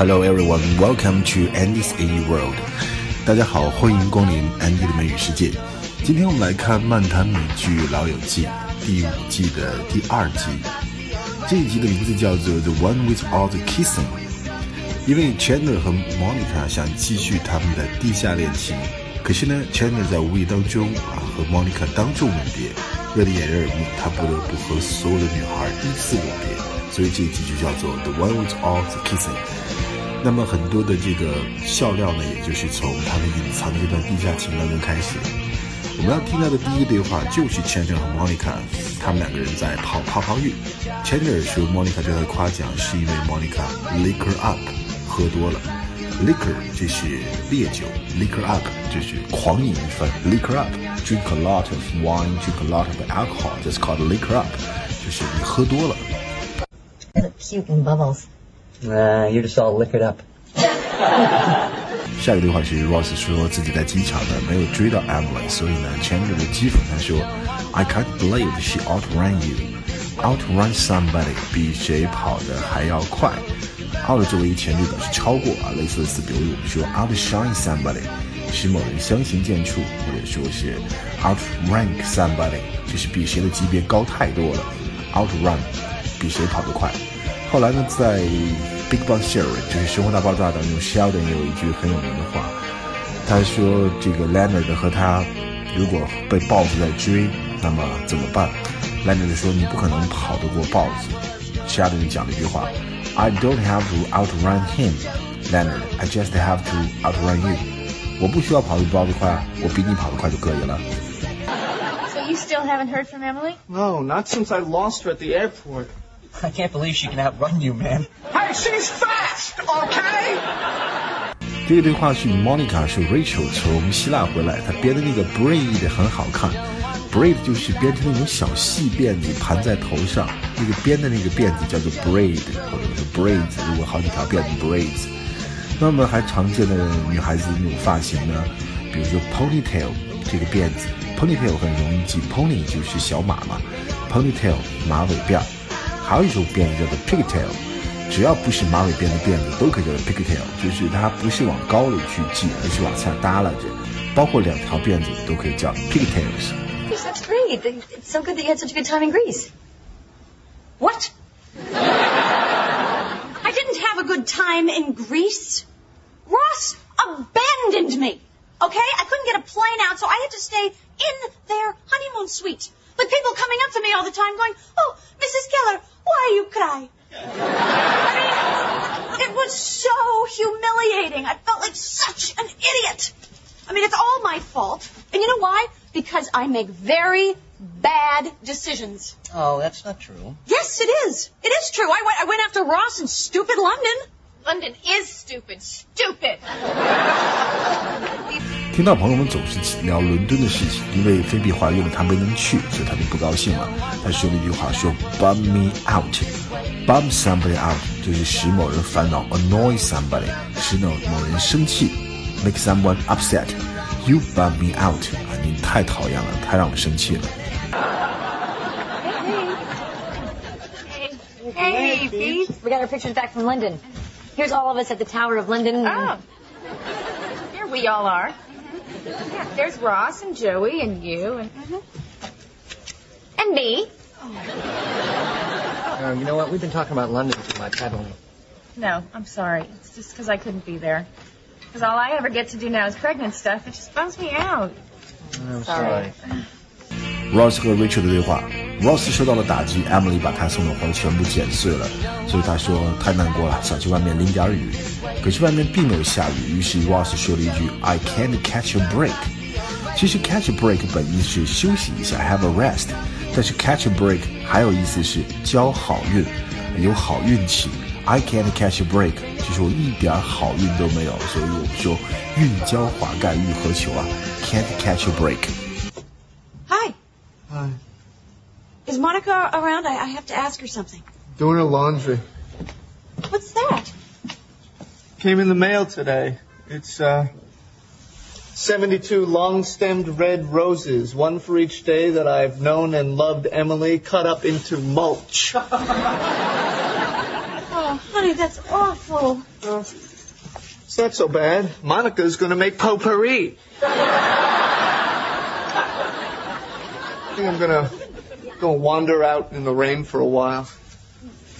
Hello everyone, welcome to Andy's A World. 大家好，欢迎光临 Andy 的美语世界。今天我们来看漫谈美剧《老友记》第五季的第二集。这一集的名字叫做《The One with All the Kissing》，因为 Chandler 和 Monica 想继续他们的地下恋情，可是呢，Chandler 在无意当中啊和 Monica 当众吻别，为了掩人耳目，他不得不和所有的女孩依次吻别，所以这一集就叫做《The One with All the Kissing》。那么很多的这个笑料呢，也就是从他们隐藏的这段地下情当中开始。我们要听到的第一个对话就是 Chandler 和 Monica，他们两个人在泡泡泡浴。Chandler 说 Monica 对他的夸奖是因为 Monica liquor up，喝多了。liquor 这是烈酒，liquor up 就是狂饮一番。liquor up，drink a lot of wine，drink a lot of alcohol，that's called liquor up，就是你喝多了。Puking bubbles. Nah, you're just all liquored up. 下一个对话是 Ross 说自己在机场呢没有追到 Emily，所以呢 Chandler 就讥讽他说，I can't believe she outran you。outrun somebody 比谁跑得还要快。out 作为一个前缀表示超过啊，类似的词，比如我们说 outshine somebody 使某人相形见绌，或者说是 outrank somebody 就是比谁的级别高太多了。outrun 比谁跑得快。后来呢，在 Big Bang Theory 就是《生活大爆炸》当中，Sheldon 也有一句很有名的话，他说：“这个 Leonard 和他如果被豹子在追，那么怎么办？”Leonard 说：“你不可能跑得过豹子。”Sheldon 讲了一句话：“I don't have to outrun him, Leonard. I just have to outrun you。”我不需要跑得比豹子快，我比你跑得快就可以了。 So you still haven't heard from Emily? No, not since I lost her at the airport. I can't believe she can outrun you, man. Hey, she's fast, okay? 这个对话是 Monica 是 Rachel 从希腊回来，她编的那个 braid 很好看，braid 就是编成那种小细辫子盘在头上，那个编的那个辫子叫做 braid 或者是 braids，如果好几条辫子 braids。那么还常见的女孩子那种发型呢，比如说 ponytail 这个辫子，ponytail 很容易记，pony 就是小马嘛，ponytail 马尾辫儿。还有一种辫子叫做 pigtail，只要不是马尾辫的辫子都可以叫做 pigtail，就是它不是往高里去系，而是往下耷拉着，包括两条辫子都可以叫 pigtails。 Yes, that's great. It's so good that you had such a good time in Greece. What? I didn't have a good time in Greece. Ross abandoned me. Okay? I couldn't get a plane out, so I had to stay in their honeymoon suite. With people coming up to me all the time going, Oh, Mrs. Geller, why you cry? I mean, it was so humiliating. I felt like such an idiot. I mean, it's all my fault. And you know why? Because I make very bad decisions. Oh, that's not true. Yes, it is. It is true. I went, I went after Ross in stupid London. London is stupid. Stupid. 听到朋友们总是聊伦敦的事情，因为菲比怀孕了，他没能去，所以他就不高兴了。他说了一句话，说 “bum me out”，“bum somebody out” 就是使某人烦恼，“annoy somebody” 使某某人生气，“make someone upset”。You bum me out 啊，你太讨厌了，太让我生气了。 Hey, Pete. We got our pictures back from London. Here's all of us at the Tower of London. Oh. Here we all are. Yeah, there's Ross and Joey and you and And me. Uh, you know what? We've been talking about London too much, haven't we? No, I'm sorry. It's just because I couldn't be there. Because all I ever get to do now is pregnant stuff. It just bums me out. I'm sorry. Ross 和 Rachel 的对话，Ross 受到了打击，Emily 把他送的花全部剪碎了，所以他说太难过了，想去外面淋点雨。 可是外面并没有下雨，于是 Ross 说了一句 "I can't catch a break"。其实 catch a break 本意是休息一下，have a rest，但是 catch a break 还有意思是交好运，有好运气。I can't catch a break，就是我一点好运都没有，所以我们说运交华盖玉何求啊？Can't catch a break。 Hi. Hi. Is Monica around? I, I have to ask her something. Doing her laundry. Came in the mail today. It's, uh, 72 long-stemmed red roses, one for each day that I've known and loved Emily, cut up into mulch. Oh, honey, that's awful. Uh, it's not so bad. Monica's gonna make potpourri. I think I'm gonna go wander out in the rain for a while.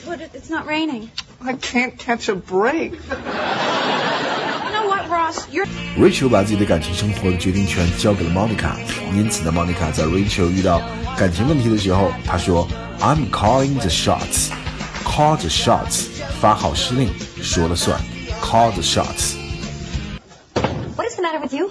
But it's not raining. I can't catch a break. You know what, Ross? You're Rachel 把自己的感情生活的决定权交给了 Monica，因此呢，Monica 在 Rachel 遇到感情问题的时候，她说：“I'm calling the shots。”Call the shots，发号施令，说了算。Call the shots。 What is the matter with you?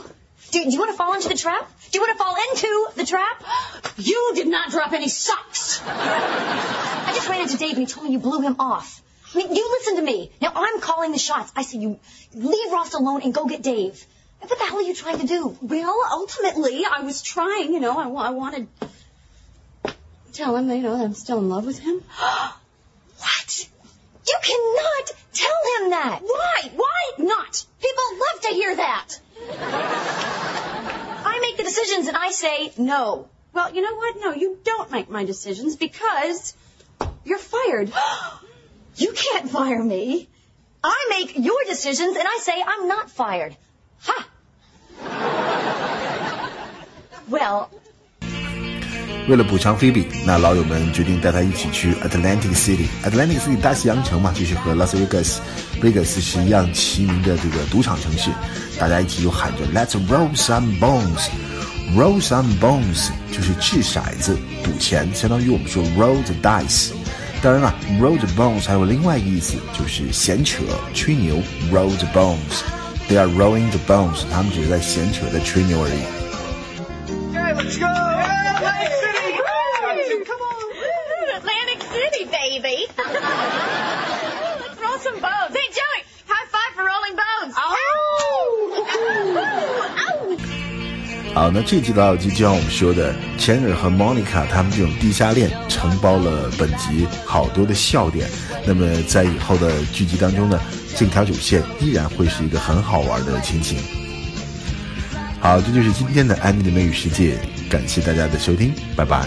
Do, do you want to fall into the trap? Do you want to fall into the trap? you did not drop any socks. I just ran into Dave and he told me you blew him off. You listen to me. Now I'm calling the shots. I say you leave Ross alone and go get Dave. What the hell are you trying to do? Well, ultimately, I was trying. You know, I, I wanted to tell him, you know, that I'm still in love with him. What? You cannot tell him that. Why? Why not? People love to hear that. I make the decisions and I say no. Well, you know what? No, you don't make my decisions because you're fired. You can't fire me. I make your decisions and I say I'm not fired. Ha! Well, 为了补偿菲比，那老友们决定带她一起去 Atlantic City。Atlantic City 大西洋城嘛，就是和 Las Vegas、Vegas 是一样齐名的这个赌场城市。大家一起就喊着 Let's roll some bones。Roll some bones 就是掷骰子赌钱，相当于我们说 roll the dice。 当然了，roll the bones 还有另外一个意思，就是闲扯、吹牛。Roll the bones，they are rolling the bones，他们只是在闲扯，在吹牛而已。 Okay, let's go. Atlantic City. Come on. Atlantic City, baby. Let's roll some bones. 好，那这集老友记就像我们说的，Chandler 和 Monica 他们这种地下恋承包了本集好多的笑点。那么在以后的剧集当中呢，这条主线依然会是一个很好玩的情形。好，这就是今天的安妮的美语世界，感谢大家的收听，拜拜。